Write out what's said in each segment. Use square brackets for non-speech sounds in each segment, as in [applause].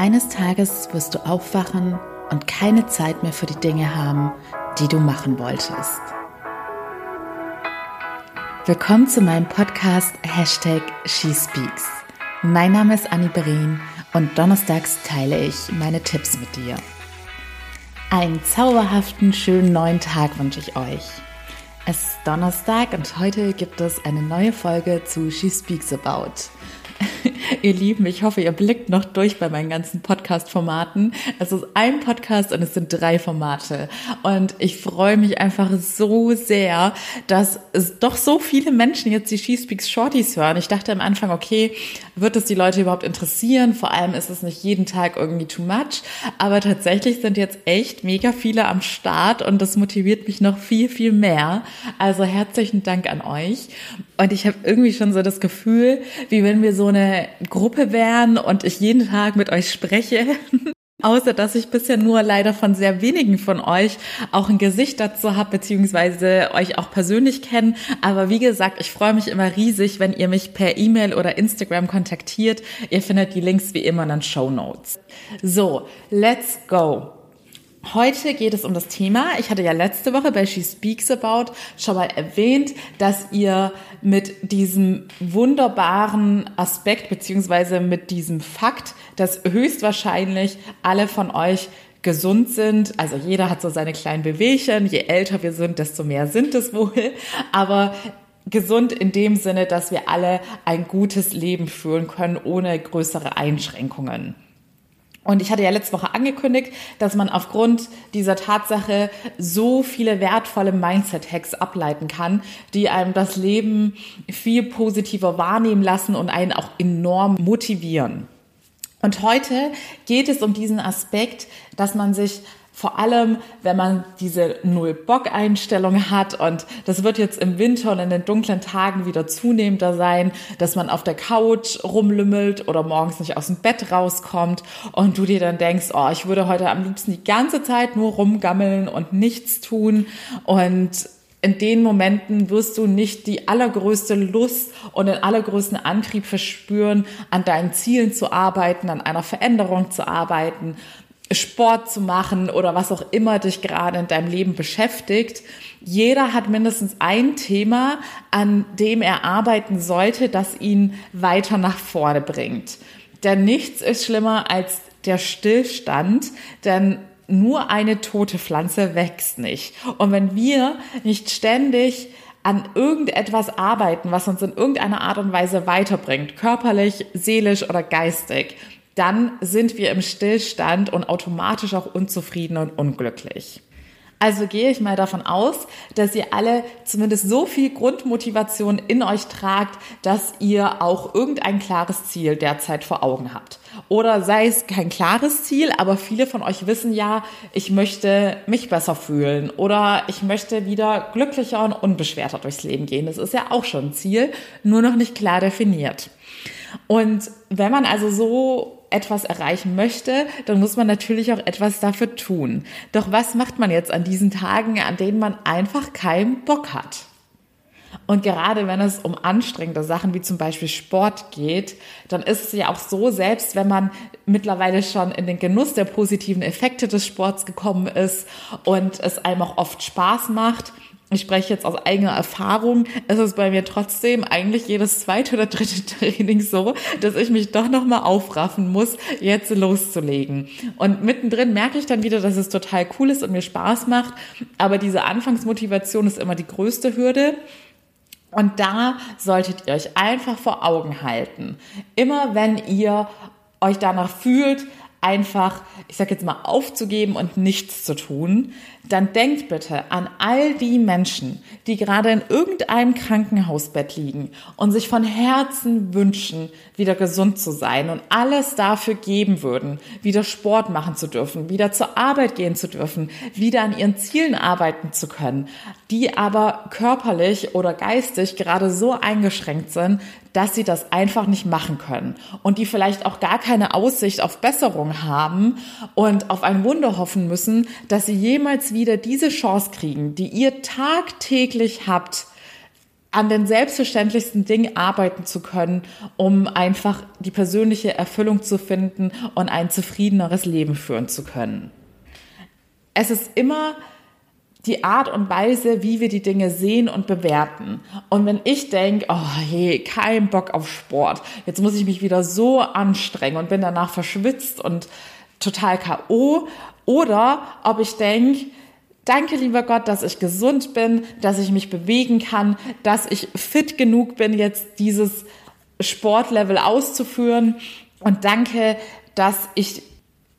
Eines Tages wirst du aufwachen und keine Zeit mehr für die Dinge haben, die du machen wolltest. Willkommen zu meinem Podcast Hashtag SheSpeaks. Mein Name ist Annie Berin und donnerstags teile ich meine Tipps mit dir. Einen zauberhaften, schönen neuen Tag wünsche ich euch. Es ist Donnerstag und heute gibt es eine neue Folge zu She Speaks About. [laughs] [laughs] ihr Lieben, ich hoffe, ihr blickt noch durch bei meinen ganzen Podcast-Formaten. Es ist ein Podcast und es sind drei Formate. Und ich freue mich einfach so sehr, dass es doch so viele Menschen jetzt die She Speaks Shorties hören. Ich dachte am Anfang, okay, wird es die Leute überhaupt interessieren? Vor allem ist es nicht jeden Tag irgendwie too much. Aber tatsächlich sind jetzt echt mega viele am Start und das motiviert mich noch viel, viel mehr. Also herzlichen Dank an euch. Und ich habe irgendwie schon so das Gefühl, wie wenn wir so eine Gruppe wären und ich jeden Tag mit euch spreche. [laughs] Außer dass ich bisher nur leider von sehr wenigen von euch auch ein Gesicht dazu habe, beziehungsweise euch auch persönlich kennen. Aber wie gesagt, ich freue mich immer riesig, wenn ihr mich per E-Mail oder Instagram kontaktiert. Ihr findet die Links wie immer in den Show Notes. So, let's go. Heute geht es um das Thema. Ich hatte ja letzte Woche bei She Speaks About schon mal erwähnt, dass ihr mit diesem wunderbaren Aspekt beziehungsweise mit diesem Fakt, dass höchstwahrscheinlich alle von euch gesund sind. Also jeder hat so seine kleinen Bewegchen. Je älter wir sind, desto mehr sind es wohl. Aber gesund in dem Sinne, dass wir alle ein gutes Leben führen können ohne größere Einschränkungen. Und ich hatte ja letzte Woche angekündigt, dass man aufgrund dieser Tatsache so viele wertvolle Mindset-Hacks ableiten kann, die einem das Leben viel positiver wahrnehmen lassen und einen auch enorm motivieren. Und heute geht es um diesen Aspekt, dass man sich vor allem, wenn man diese Null-Bock-Einstellung hat und das wird jetzt im Winter und in den dunklen Tagen wieder zunehmender sein, dass man auf der Couch rumlümmelt oder morgens nicht aus dem Bett rauskommt und du dir dann denkst, oh, ich würde heute am liebsten die ganze Zeit nur rumgammeln und nichts tun. Und in den Momenten wirst du nicht die allergrößte Lust und den allergrößten Antrieb verspüren, an deinen Zielen zu arbeiten, an einer Veränderung zu arbeiten, Sport zu machen oder was auch immer dich gerade in deinem Leben beschäftigt. Jeder hat mindestens ein Thema, an dem er arbeiten sollte, das ihn weiter nach vorne bringt. Denn nichts ist schlimmer als der Stillstand, denn nur eine tote Pflanze wächst nicht. Und wenn wir nicht ständig an irgendetwas arbeiten, was uns in irgendeiner Art und Weise weiterbringt, körperlich, seelisch oder geistig, dann sind wir im Stillstand und automatisch auch unzufrieden und unglücklich. Also gehe ich mal davon aus, dass ihr alle zumindest so viel Grundmotivation in euch tragt, dass ihr auch irgendein klares Ziel derzeit vor Augen habt. Oder sei es kein klares Ziel, aber viele von euch wissen ja, ich möchte mich besser fühlen oder ich möchte wieder glücklicher und unbeschwerter durchs Leben gehen. Das ist ja auch schon ein Ziel, nur noch nicht klar definiert. Und wenn man also so etwas erreichen möchte, dann muss man natürlich auch etwas dafür tun. Doch was macht man jetzt an diesen Tagen, an denen man einfach keinen Bock hat? Und gerade wenn es um anstrengende Sachen wie zum Beispiel Sport geht, dann ist es ja auch so, selbst wenn man mittlerweile schon in den Genuss der positiven Effekte des Sports gekommen ist und es einem auch oft Spaß macht, ich spreche jetzt aus eigener Erfahrung, es ist bei mir trotzdem eigentlich jedes zweite oder dritte [laughs] Training so, dass ich mich doch nochmal aufraffen muss, jetzt loszulegen. Und mittendrin merke ich dann wieder, dass es total cool ist und mir Spaß macht, aber diese Anfangsmotivation ist immer die größte Hürde. Und da solltet ihr euch einfach vor Augen halten. Immer wenn ihr euch danach fühlt, einfach, ich sag jetzt mal, aufzugeben und nichts zu tun, dann denkt bitte an all die Menschen, die gerade in irgendeinem Krankenhausbett liegen und sich von Herzen wünschen, wieder gesund zu sein und alles dafür geben würden, wieder Sport machen zu dürfen, wieder zur Arbeit gehen zu dürfen, wieder an ihren Zielen arbeiten zu können, die aber körperlich oder geistig gerade so eingeschränkt sind, dass sie das einfach nicht machen können und die vielleicht auch gar keine Aussicht auf Besserung haben und auf ein Wunder hoffen müssen, dass sie jemals wieder diese Chance kriegen, die ihr tagtäglich habt, an den selbstverständlichsten Dingen arbeiten zu können, um einfach die persönliche Erfüllung zu finden und ein zufriedeneres Leben führen zu können. Es ist immer die Art und Weise, wie wir die Dinge sehen und bewerten. Und wenn ich denke, oh je, kein Bock auf Sport, jetzt muss ich mich wieder so anstrengen und bin danach verschwitzt und total KO, oder ob ich denke, Danke, lieber Gott, dass ich gesund bin, dass ich mich bewegen kann, dass ich fit genug bin, jetzt dieses Sportlevel auszuführen. Und danke, dass ich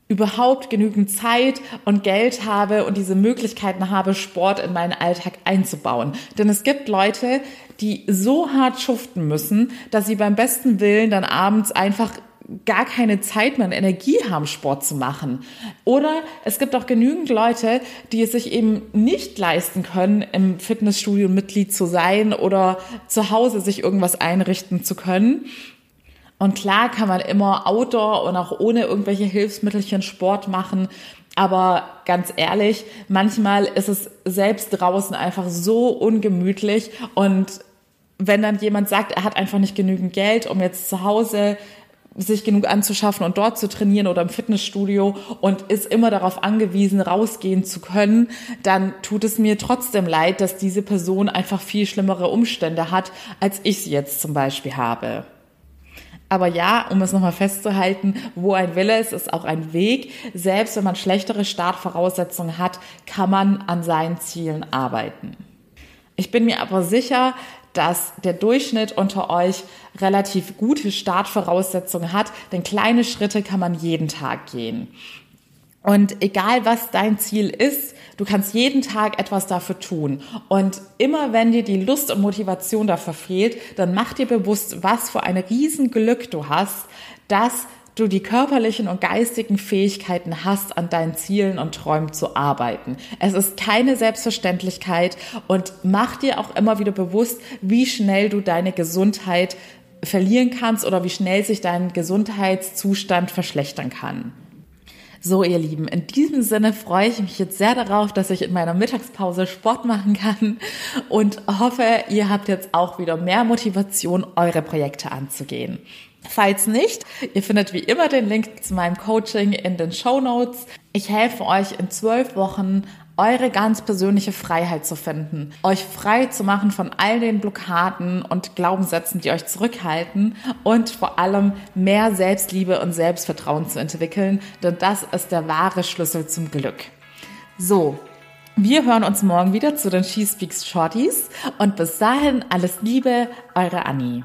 überhaupt genügend Zeit und Geld habe und diese Möglichkeiten habe, Sport in meinen Alltag einzubauen. Denn es gibt Leute, die so hart schuften müssen, dass sie beim besten Willen dann abends einfach gar keine Zeit mehr und Energie haben, Sport zu machen. Oder es gibt auch genügend Leute, die es sich eben nicht leisten können, im Fitnessstudio Mitglied zu sein oder zu Hause sich irgendwas einrichten zu können. Und klar kann man immer Outdoor und auch ohne irgendwelche Hilfsmittelchen Sport machen. Aber ganz ehrlich, manchmal ist es selbst draußen einfach so ungemütlich und wenn dann jemand sagt, er hat einfach nicht genügend Geld, um jetzt zu Hause sich genug anzuschaffen und dort zu trainieren oder im Fitnessstudio und ist immer darauf angewiesen, rausgehen zu können, dann tut es mir trotzdem leid, dass diese Person einfach viel schlimmere Umstände hat, als ich sie jetzt zum Beispiel habe. Aber ja, um es nochmal festzuhalten, wo ein Wille ist, ist auch ein Weg. Selbst wenn man schlechtere Startvoraussetzungen hat, kann man an seinen Zielen arbeiten. Ich bin mir aber sicher, dass der Durchschnitt unter euch relativ gute Startvoraussetzungen hat, denn kleine Schritte kann man jeden Tag gehen. Und egal was dein Ziel ist, du kannst jeden Tag etwas dafür tun. Und immer wenn dir die Lust und Motivation dafür fehlt, dann mach dir bewusst, was für ein Riesenglück du hast, dass du die körperlichen und geistigen Fähigkeiten hast, an deinen Zielen und Träumen zu arbeiten. Es ist keine Selbstverständlichkeit und mach dir auch immer wieder bewusst, wie schnell du deine Gesundheit verlieren kannst oder wie schnell sich dein Gesundheitszustand verschlechtern kann. So, ihr Lieben, in diesem Sinne freue ich mich jetzt sehr darauf, dass ich in meiner Mittagspause Sport machen kann und hoffe, ihr habt jetzt auch wieder mehr Motivation, eure Projekte anzugehen. Falls nicht, ihr findet wie immer den Link zu meinem Coaching in den Show Notes. Ich helfe euch in zwölf Wochen eure ganz persönliche Freiheit zu finden, euch frei zu machen von all den Blockaden und Glaubenssätzen, die euch zurückhalten und vor allem mehr Selbstliebe und Selbstvertrauen zu entwickeln, denn das ist der wahre Schlüssel zum Glück. So, wir hören uns morgen wieder zu den She Speaks Shorties und bis dahin alles Liebe, eure Annie.